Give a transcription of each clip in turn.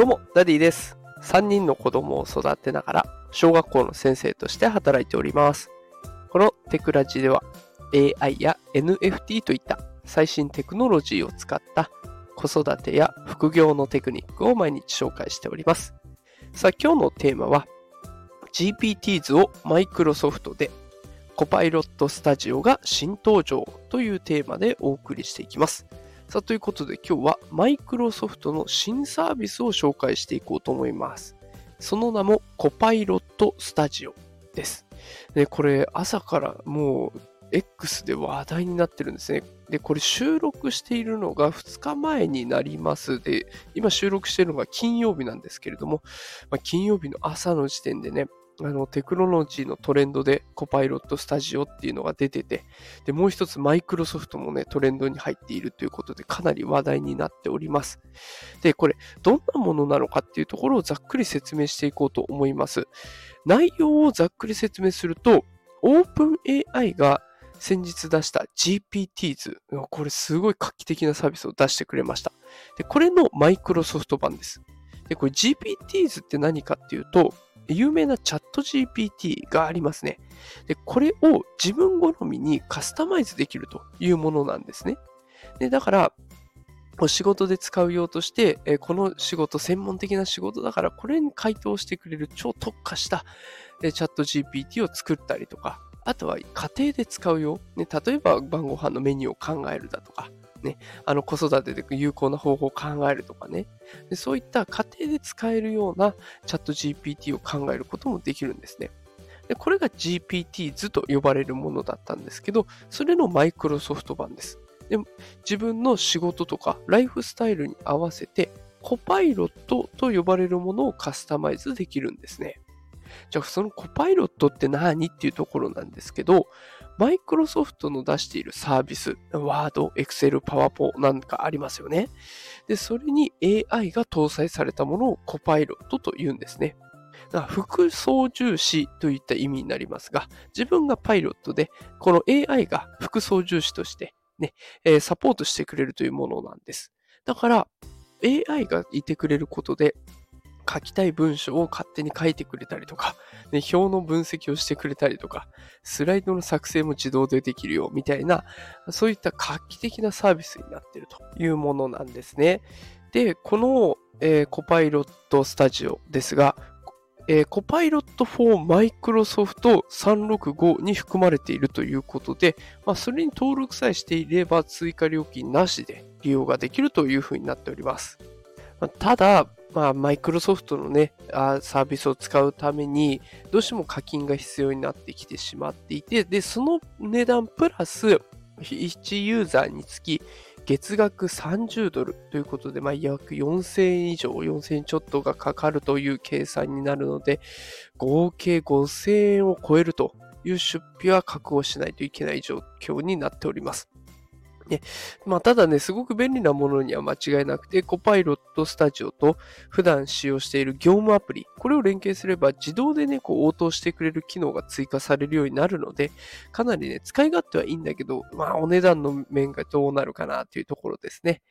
どうも、ダディです。3人の子供を育てながら、小学校の先生として働いております。このテクラジでは、AI や NFT といった最新テクノロジーを使った子育てや副業のテクニックを毎日紹介しております。さあ、今日のテーマは、GPTs をマイクロソフトで Copilot Studio が新登場というテーマでお送りしていきます。さあ、ということで今日はマイクロソフトの新サービスを紹介していこうと思います。その名もコパイロットスタジオです。で、これ朝からもう X で話題になってるんですね。で、これ収録しているのが2日前になります。で、今収録しているのが金曜日なんですけれども、まあ、金曜日の朝の時点でね、あのテクノロジーのトレンドでコパイロットスタジオっていうのが出てて、で、もう一つマイクロソフトもね、トレンドに入っているということで、かなり話題になっております。で、これ、どんなものなのかっていうところをざっくり説明していこうと思います。内容をざっくり説明すると、OpenAI が先日出した GPTs、これすごい画期的なサービスを出してくれました。で、これのマイクロソフト版です。で、これ GPTs って何かっていうと、有名なチャット GPT がありますね。で、これを自分好みにカスタマイズできるというものなんですね。で、だから、お仕事で使う用として、えこの仕事、専門的な仕事だから、これに回答してくれる超特化したえチャット GPT を作ったりとか、あとは家庭で使うよ。ね、例えば晩ご飯のメニューを考えるだとか、ね、あの子育てで有効な方法を考えるとかねで。そういった家庭で使えるようなチャット GPT を考えることもできるんですね。でこれが GPT 図と呼ばれるものだったんですけど、それのマイクロソフト版です。で自分の仕事とかライフスタイルに合わせて、コパイロットと呼ばれるものをカスタマイズできるんですね。じゃあそのコパイロットって何っていうところなんですけど、マイクロソフトの出しているサービス、ワード、エクセル、パワポなんかありますよね。で、それに AI が搭載されたものをコパイロットと言うんですね。だから副操縦士といった意味になりますが、自分がパイロットで、この AI が副操縦士としてね、サポートしてくれるというものなんです。だから、AI がいてくれることで、書きたい文章を勝手に書いてくれたりとか、ね、表の分析をしてくれたりとか、スライドの作成も自動でできるよみたいな、そういった画期的なサービスになっているというものなんですね。で、この、えーコパイロットスタジオですが、えーコパイロット4マイクロソフト365に含まれているということで、まあ、それに登録さえしていれば追加料金なしで利用ができるというふうになっております。ただ、まあ、マイクロソフトのね、サービスを使うために、どうしても課金が必要になってきてしまっていて、で、その値段プラス、1ユーザーにつき、月額30ドルということで、まあ、約4000円以上、4000円ちょっとがかかるという計算になるので、合計5000円を超えるという出費は確保しないといけない状況になっております。ねまあ、ただね、すごく便利なものには間違いなくて、コパイロットスタジオと普段使用している業務アプリ、これを連携すれば自動でね、こう応答してくれる機能が追加されるようになるので、かなりね、使い勝手はいいんだけど、まあ、お値段の面がどうなるかなというところですね。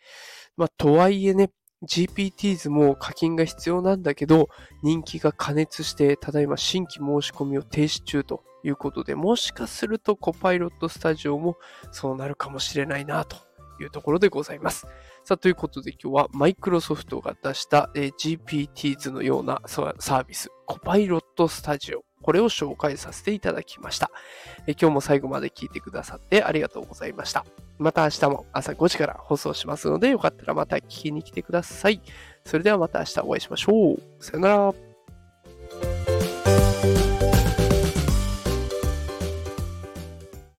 まあ、とはいえね、GPTs も課金が必要なんだけど、人気が過熱して、ただいま新規申し込みを停止中ということで、もしかするとコパイロットスタジオもそうなるかもしれないなというところでございます。さあ、ということで今日はマイクロソフトが出した、GPTs のようなサービス、コパイロットスタジオ、これを紹介させていただきました。え今日も最後まで聞いてくださってありがとうございました。また明日も朝5時から放送しますので、よかったらまた聞きに来てください。それではまた明日お会いしましょう。さよなら。